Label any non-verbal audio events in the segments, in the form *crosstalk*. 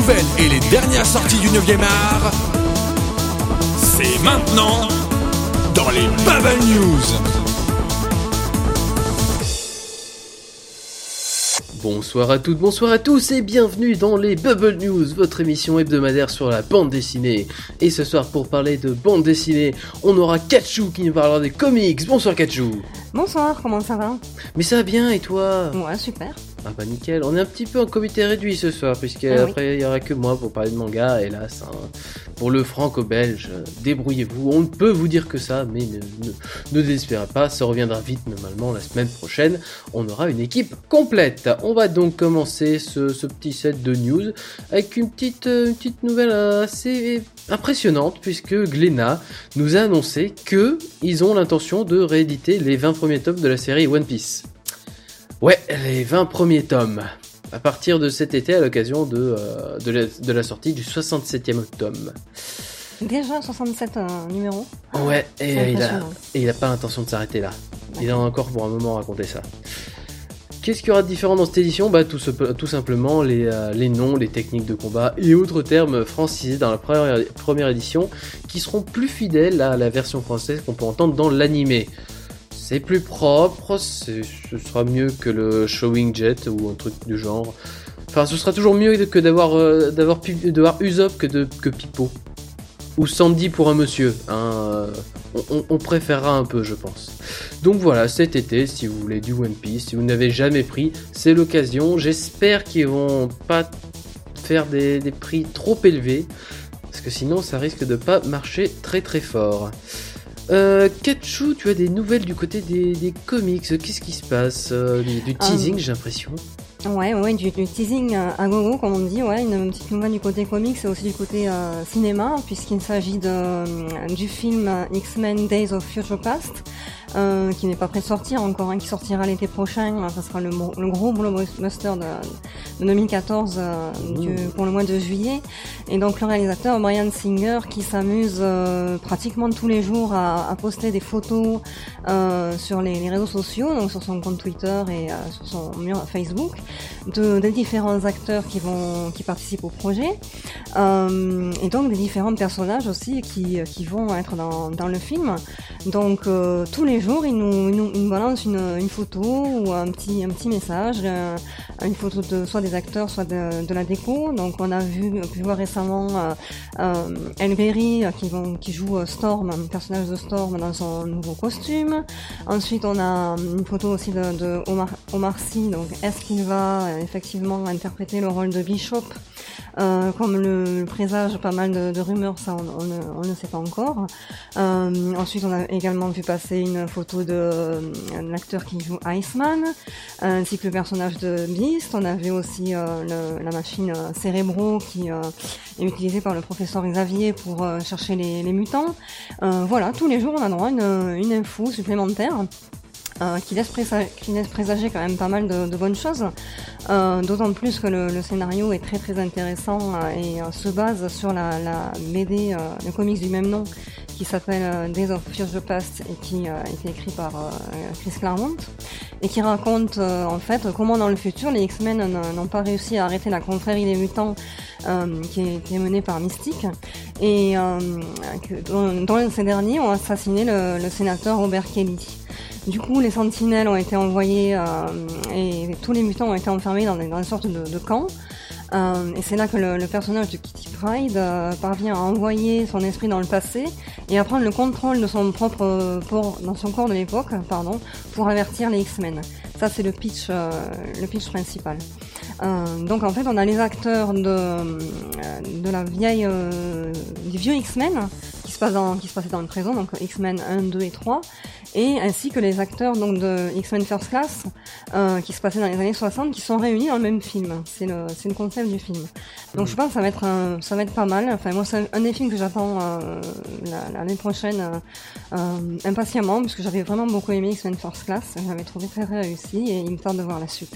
nouvelles et les dernières sorties du 9e art, c'est maintenant dans les Bubble News. Bonsoir à toutes, bonsoir à tous et bienvenue dans les Bubble News, votre émission hebdomadaire sur la bande dessinée. Et ce soir pour parler de bande dessinée, on aura Kachou qui nous parlera des comics. Bonsoir Kachou. Bonsoir, comment ça va? Mais ça va bien et toi? Ouais, super. Ah bah nickel, on est un petit peu en comité réduit ce soir, puisque Ah oui. après il y aura que moi pour parler de manga, hélas. hein. Pour le franco-belge, débrouillez-vous, on ne peut vous dire que ça, mais ne, ne, ne désespérez pas, ça reviendra vite normalement la semaine prochaine, on aura une équipe complète. On va donc commencer ce, ce petit set de news avec une petite, euh, une petite nouvelle assez impressionnante, puisque Glénat nous a annoncé que ils ont l'intention de rééditer les 20 premiers tomes de la série One Piece. Ouais, les 20 premiers tomes. À partir de cet été, à l'occasion de, euh, de, la, de la sortie du 67e tome. Déjà 67 euh, numéros. Ouais, et il, a, et il a pas l'intention de s'arrêter là. Il en a encore pour un moment à raconter ça. Qu'est-ce qu'il y aura de différent dans cette édition? Bah, tout, ce- tout simplement les, euh, les noms, les techniques de combat et autres termes francisés dans la première, première édition qui seront plus fidèles à la version française qu'on peut entendre dans l'animé. C'est plus propre, ce sera mieux que le Showing Jet ou un truc du genre. Enfin, ce sera toujours mieux que d'avoir euh, d'avoir Usopp que, de, que Pipo. Ou Sandy pour un monsieur. hein, euh, on préférera un peu, je pense. Donc voilà, cet été, si vous voulez du One Piece, si vous n'avez jamais pris, c'est l'occasion. J'espère qu'ils vont pas faire des, des prix trop élevés. Parce que sinon, ça risque de pas marcher très très fort. Euh, Ketchou, tu as des nouvelles du côté des, des comics. Qu'est-ce qui se passe Euh, du, teasing, j'ai l'impression. Ouais, ouais, du, du teasing euh, à gogo, comme on dit, ouais, une petite nouvelle du côté comics et aussi du côté euh, cinéma, puisqu'il s'agit de, euh, du film euh, X-Men Days of Future Past, euh, qui n'est pas prêt de sortir encore, hein, qui sortira l'été prochain. Ça sera le, gros blockbuster de, de 2014 euh, du- pour le mois de juillet. Et donc le réalisateur Brian Singer qui s'amuse euh, pratiquement tous les jours à, à poster des photos euh, sur les, les réseaux sociaux, donc sur son compte Twitter et euh, sur son mur Facebook, de, des différents acteurs qui vont qui participent au projet, et donc des différents personnages aussi qui, qui vont être dans, dans le film. Donc tous les jours, il nous, il nous, il nous balance une, photo ou un petit message, euh, une photo de soit des acteurs, soit de, la déco. Donc on a vu, pu voir récemment euh, euh, euh, qui, joue Storm, un personnage de Storm dans son nouveau costume. Ensuite, on a une photo aussi de, de Omar, Sy. Donc, est-ce qu'il va effectivement interpréter le rôle de Bishop? Euh, comme le, présage pas mal de, de rumeurs, ça on, ne, sait pas encore. Euh, ensuite, on a également vu passer une photo de euh, l'acteur qui joue Iceman, ainsi que le personnage de Beast. On avait aussi euh, le- la machine Cérébro qui est utilisée par le professeur Xavier pour chercher les, mutants. Voilà, tous les jours on a droit à une info supplémentaire. Euh, qui, laisse présager quand même pas mal de, bonnes choses, Euh, d'autant plus que le, scénario est très très intéressant euh, et euh, se base sur la, la BD, euh, le comics du même nom, qui s'appelle Days of Future Past et qui a été écrit par Chris Claremont et qui raconte en fait comment dans le futur les X-Men n'ont pas réussi à arrêter la confrérie des mutants qui, est, qui est menée par Mystique et dont, ces derniers ont assassiné le sénateur Robert Kelly. Du coup, les sentinelles ont été envoyées euh, et tous les mutants ont été enfermés dans, des- dans une sorte de, de camp. Euh, et c'est là que le, le personnage de Kitty Pryde euh, parvient à envoyer son esprit dans le passé et à prendre le contrôle de son propre euh, corps, dans son corps de l'époque, pardon, pour avertir les X-Men. Ça, c'est le pitch, euh, le pitch principal. Euh, donc en fait, on a les acteurs de, de la vieille, du vieux X-Men passe dans, qui se passait dans le présent, donc X-Men 1, 2 et 3, et ainsi que les acteurs donc de X-Men First Class euh, qui se passaient dans les années 60 qui sont réunis dans le même film. C'est le, c'est le concept du film. Donc je pense que ça va être un, ça va être pas mal. Enfin moi c'est un des films que j'attends euh, la- l'année prochaine euh, impatiemment parce que j'avais vraiment beaucoup aimé X-Men First Class. J'avais trouvé très réussi et il me tarde de voir la suite.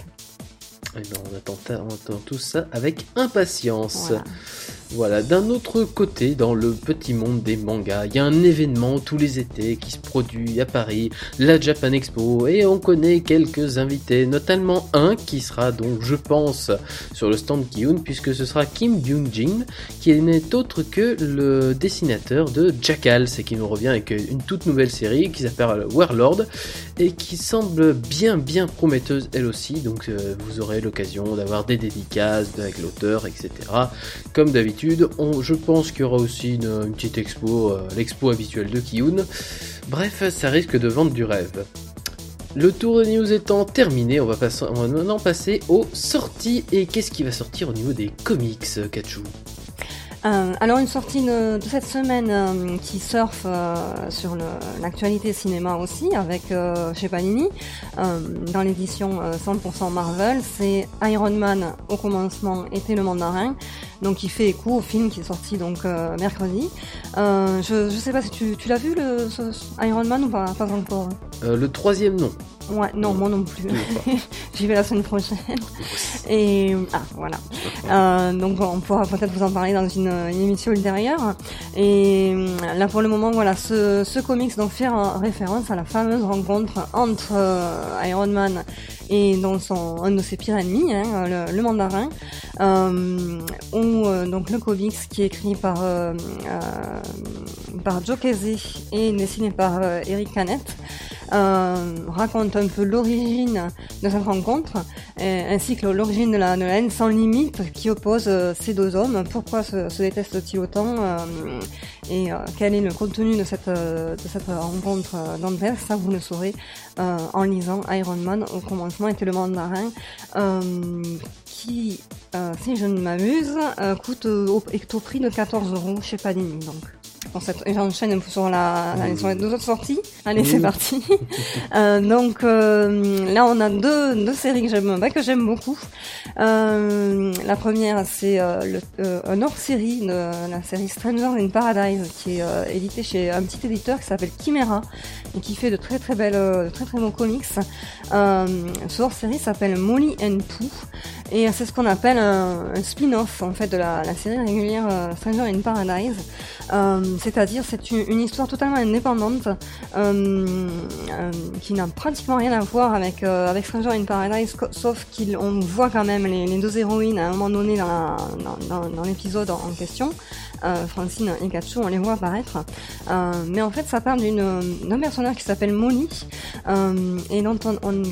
Eh ben, on, attend, on attend tout ça avec impatience. Voilà, d'un autre côté, dans le petit monde des mangas, il y a un événement tous les étés qui se produit à Paris, la Japan Expo, et on connaît quelques invités, notamment un qui sera donc, je pense, sur le stand Kiyun, puisque ce sera Kim Byung-jin, qui n'est autre que le dessinateur de Jackal, c'est qui nous revient avec une toute nouvelle série qui s'appelle Warlord, et qui semble bien bien prometteuse elle aussi, donc euh, vous aurez l'occasion d'avoir des dédicaces avec l'auteur, etc. Comme d'habitude je pense qu'il y aura aussi une, petite expo, euh, l'expo habituelle de Kiyun. Bref, ça risque de vendre du rêve. Le tour de news étant terminé, on va, maintenant passer aux sorties. Et qu'est-ce qui va sortir au niveau des comics, Kachu? Euh, alors une sortie de, cette semaine euh, qui surfe euh, sur l'actualité cinéma aussi avec chez Panini dans l'édition 100% Marvel, c'est Iron Man au commencement était le mandarin, donc il fait écho au film qui est sorti donc mercredi. je, je sais pas si tu, tu l'as vu le Iron Man ou pas, pas encore. le troisième non. Ouais, non, moi non plus. *laughs* J'y vais la semaine prochaine. Et ah, voilà. Euh, donc on pourra peut-être vous en parler dans une, émission ultérieure. Et euh, là pour le moment, voilà, ce, ce comics donc fait référence à la fameuse rencontre entre euh, Iron Man et dans son un de ses pires ennemis, hein, le, mandarin. Euh, où donc le comics qui est écrit par par Joe Casey et dessiné par Eric Canet. Euh, raconte un peu l'origine de cette rencontre, ainsi que l'origine de la, haine sans limite qui oppose euh, ces deux hommes. Pourquoi se, détestent-ils autant euh, et quel est le contenu de cette, de cette rencontre d'Andrés Ça, vous le saurez en lisant Iron Man au commencement était le mandarin, qui, si je ne m'amuse, coûte au, est au prix de 14 euros chez Panini. Donc j'enchaîne sur, la, sur les deux autres sorties. Allez, c'est parti. *laughs* euh, donc euh, là, on a deux, deux séries que j'aime, bah, que j'aime beaucoup. Euh, la première, c'est euh, euh, un hors-série de la série Stranger in Paradise, qui est édité chez un petit éditeur qui s'appelle Chimera et qui fait de très très belles, de très très bons comics. ce hors-série s'appelle Molly and Pooh et c'est ce qu'on appelle un, un spin-off en fait de la, la série régulière Stranger in Paradise. C'est-à-dire, c'est une, histoire totalement indépendante euh, euh, qui n'a pratiquement rien à voir avec euh, Stranger in Paradise, sauf qu'on voit quand même les, deux héroïnes à un moment donné dans, l'épisode en, question. Francine et Katsu, on les voit apparaître. mais en fait, ça parle d'un personnage qui s'appelle Molly et dont on,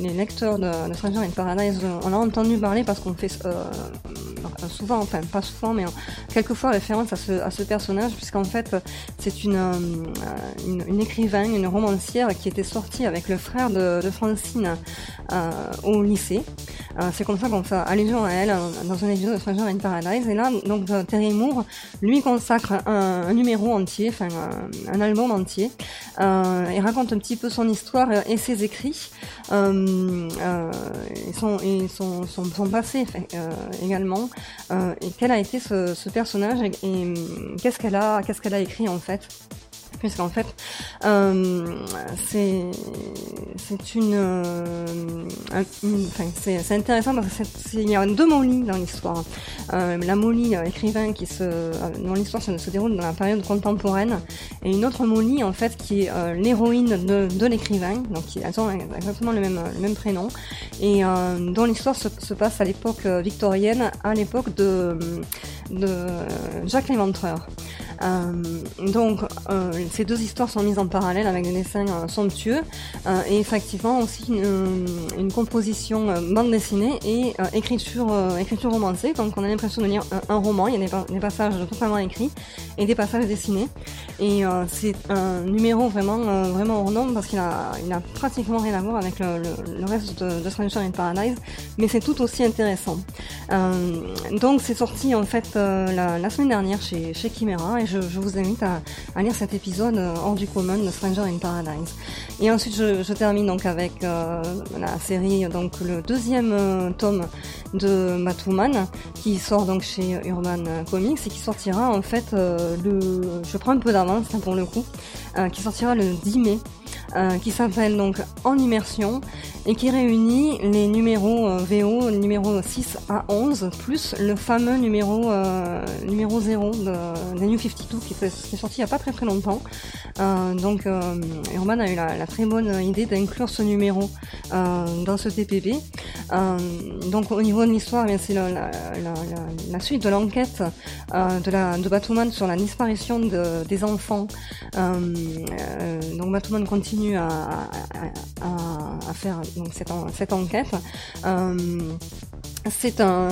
les, lecteurs de, Stranger in Paradise, on a entendu parler parce qu'on fait souvent, enfin pas souvent, mais quelquefois référence à ce, à ce personnage, puisqu'en fait c'est une, euh, une, une, une romancière qui était sortie avec le frère de, de Francine euh, au lycée. Euh, c'est comme ça qu'on fait allusion à elle euh, dans un épisode de Stranger in Paradise. Et là, donc Terry Moore lui consacre un, un numéro entier, enfin un, album entier, et raconte un petit peu son histoire et ses écrits, et son, et son, son, son passé également, et quel a été ce, personnage et, et qu'est-ce qu'elle a, qu'est-ce qu'elle a écrit en fait? Puisqu'en fait euh, c'est une, euh, enfin, c'est intéressant parce qu'il y a deux Molly dans l'histoire. Euh, la Molly euh, écrivain qui se dans l'histoire se, déroule dans la période contemporaine et une autre Molly en fait qui est l'héroïne de, de l'écrivain donc elles ont exactement le même le même prénom et dont l'histoire se, se, passe à l'époque victorienne à l'époque de de Jacques Léventreur. Euh, donc euh, ces deux histoires sont mises en parallèle avec des dessins euh, somptueux et effectivement aussi une, composition bande dessinée et écriture écriture romancée. Donc on a l'impression de lire un, roman. Il y a des, passages totalement écrits et des passages dessinés. Et c'est un numéro vraiment vraiment hors norme parce qu'il a il a pratiquement rien à voir avec le, reste de, de Stranger in Paradise, mais c'est tout aussi intéressant. donc c'est sorti en fait la, semaine dernière chez chez Chimera je, vous invite à, lire cet épisode euh, hors du commun de Stranger in Paradise. Et ensuite, je, termine donc avec euh, la série, donc le deuxième euh, tome de Batwoman, qui sort donc chez Urban Comics et qui sortira en fait le, je prends un peu d'avance hein, pour le coup, qui sortira le 10 mai. qui s'appelle donc En immersion et qui réunit les numéros VO, numéro 6 à 11, plus le fameux numéro, numéro 0 de, New 52 qui, qui, est sorti il n'y a pas très très longtemps. donc Urban a eu la, très bonne idée d'inclure ce numéro dans ce TPB. donc au niveau de l'histoire, eh c'est la, suite de l'enquête euh, de, de Batman sur la disparition de, des enfants. Euh, euh, donc Batman continue à, faire donc, cette enquête. C'est un,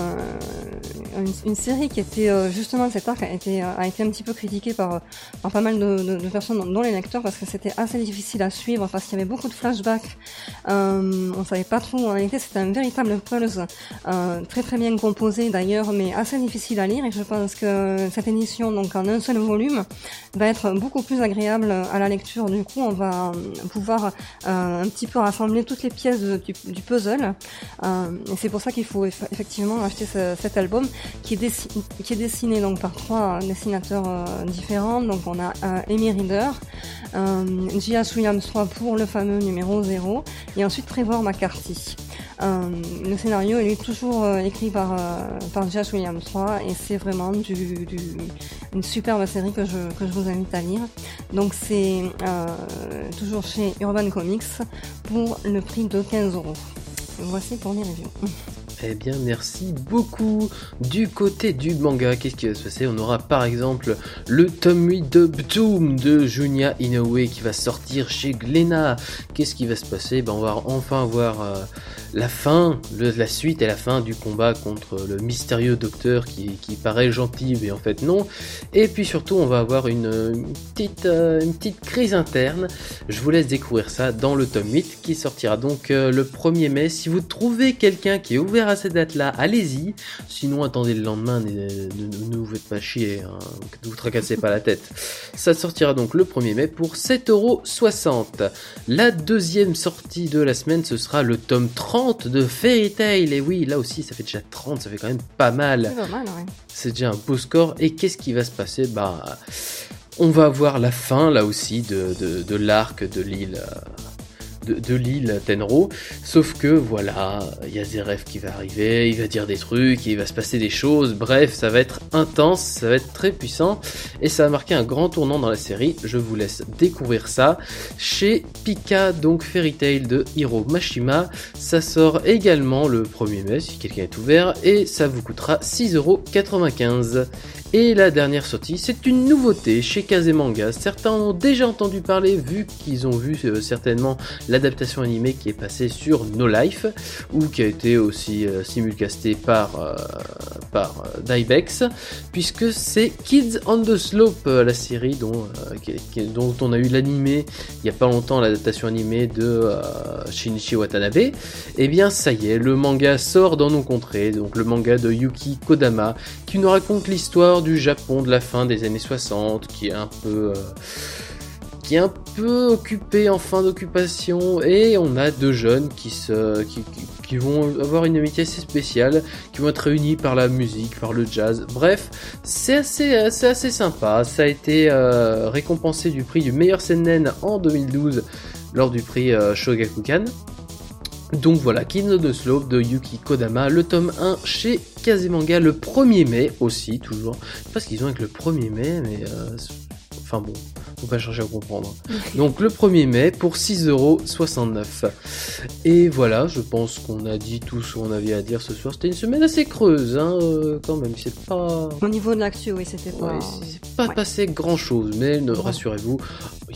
une, série qui était euh, justement cet arc a été a été un petit peu critiqué par, par pas mal de, de, personnes dont les lecteurs parce que c'était assez difficile à suivre parce qu'il y avait beaucoup de flashbacks. Euh, on savait pas trop. En réalité, c'était un véritable pulse euh, très très bien composé d'ailleurs, mais assez difficile à lire. Et je pense que cette édition, donc en un seul volume, va être beaucoup plus agréable à la lecture. Du coup, on va pouvoir euh, un petit peu rassembler toutes les pièces du, du puzzle. Euh, et c'est pour ça qu'il faut effectivement acheter cet album qui est, dessiné donc par trois dessinateurs euh, différents. Donc on a euh, Amy Reader, euh, J.S. Williams 3 pour le fameux numéro 0 et ensuite Trevor McCarthy. Euh, le scénario est toujours écrit par, par J.S. Williams 3 et c'est vraiment une superbe série que je, que je vous invite à lire. Donc c'est toujours chez Urban Comics pour le prix de 15 euros. Voici pour les reviews. *laughs* Eh bien, merci beaucoup. Du côté du manga, qu'est-ce qui va se passer? On aura par exemple le tome 8 de Btoom de Junya Inoue qui va sortir chez Glénat. Qu'est-ce qui va se passer? Ben, On va enfin voir euh, la fin, la suite et la fin du combat contre le mystérieux docteur qui, paraît gentil mais en fait non. Et puis surtout, on va avoir une, petite, euh, petite crise interne. Je vous laisse découvrir ça dans le tome 8 qui sortira donc euh, le 1er mai. Si vous trouvez quelqu'un qui est ouvert à cette date-là, allez-y. Sinon, attendez le lendemain, ne, vous faites pas chier, hein, ne vous tracassez pas la tête. Ça sortira donc le 1er mai pour 7,60€. La deuxième sortie de la semaine, ce sera le tome 30 de Fairy Tail. Et oui, là aussi, ça fait déjà 30, ça fait quand même pas mal. C'est déjà un beau score. Et qu'est-ce qui va se passer? Bah, on va avoir la fin, là aussi, de, de l'arc de l'île. De, l'île Tenro. Sauf que voilà, il y a Zeref qui va arriver, il va dire des trucs, il va se passer des choses. Bref, ça va être intense, ça va être très puissant et ça va marquer un grand tournant dans la série. Je vous laisse découvrir ça chez Pika, donc Fairy Tail de Hiro Mashima. Ça sort également le 1er mai si quelqu'un est ouvert et ça vous coûtera 6,95€. Et la dernière sortie, c'est une nouveauté chez Kazemanga. Certains ont déjà entendu parler vu qu'ils ont vu euh, certainement l'adaptation animée qui est passée sur No Life ou qui a été aussi euh, simulcastée par, euh, par Dybex puisque c'est Kids on the Slope, la série dont, dont on a eu l'animé il n'y a pas longtemps, l'adaptation animée de Shinichi Watanabe. Et eh bien ça y est, le manga sort dans nos contrées, donc le manga de Yuki Kodama qui nous raconte l'histoire du Japon de la fin des années 60, qui est un peu... Euh, qui est un peu occupé en fin d'occupation et on a deux jeunes qui vont avoir une amitié assez spéciale qui vont être réunis par la musique par le jazz. Bref c'est assez assez sympa. Ça a été euh, récompensé du prix du meilleur seinen en 2012 lors du prix euh, Shogakukan donc voilà, Kino de Slope de Yuki Kodama, le tome 1 chez Kazemanga le 1er mai aussi, toujours. Je sais pas ce qu'ils ont avec le 1er mai, mais... Euh, enfin bon, faut pas chercher à comprendre. *laughs* Donc le 1er mai pour 6,69€. Et voilà, je pense qu'on a dit tout ce qu'on avait à dire ce soir. C'était une semaine assez creuse, hein, euh, quand même. C'est pas. Au niveau de l'actu, oui, c'était pas. c'est pas passé grand chose, mais ne rassurez-vous,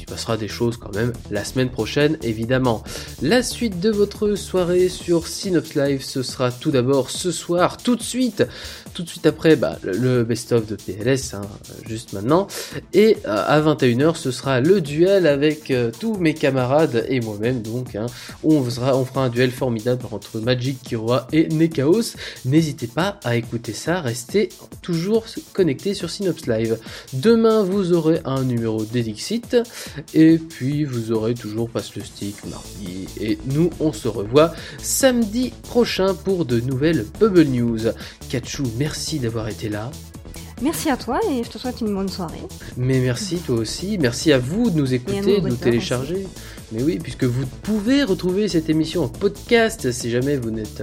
il passera des choses quand même la semaine prochaine, évidemment. La suite de votre soirée sur Synops Live, ce sera tout d'abord ce soir, tout de suite, tout de suite après bah, le best-of de PLS, hein, juste maintenant. Et euh, à 21h, ce sera le duel avec euh, tous mes camarades et moi-même, donc. Hein. on, fera, on fera un duel formidable entre Magic Kiroa et Nekaos. N'hésitez pas à écouter ça, restez toujours connectés sur Synops Live. Demain, vous aurez un numéro d'Edixit. Et puis vous aurez toujours Passe le Stick mardi. Et nous, on se revoit samedi prochain pour de nouvelles Bubble News. Kachu, merci d'avoir été là. Merci à toi et je te souhaite une bonne soirée. Mais merci toi aussi. Merci à vous de nous écouter, de nous télécharger. Mais oui, puisque vous pouvez retrouver cette émission en podcast si jamais vous n'êtes,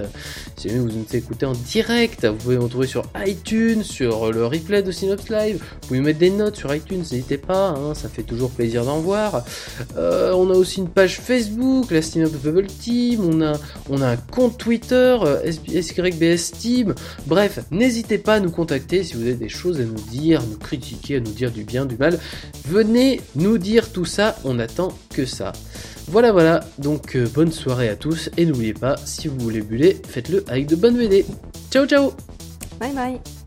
si jamais vous nous écoutez en direct. Vous pouvez nous retrouver sur iTunes, sur le replay de Synops Live. Vous pouvez mettre des notes sur iTunes, n'hésitez pas, hein, ça fait toujours plaisir d'en voir. Euh, on a aussi une page Facebook, la Synops Bubble Team. On a, on a un compte Twitter, euh, SYBS Team. Bref, n'hésitez pas à nous contacter si vous avez des choses à nous dire, à nous critiquer, à nous dire du bien, du mal. Venez nous dire tout ça, on attend que ça. Voilà, voilà, donc euh, bonne soirée à tous et n'oubliez pas, si vous voulez buller, faites-le avec de bonnes BD. Ciao, ciao. Bye bye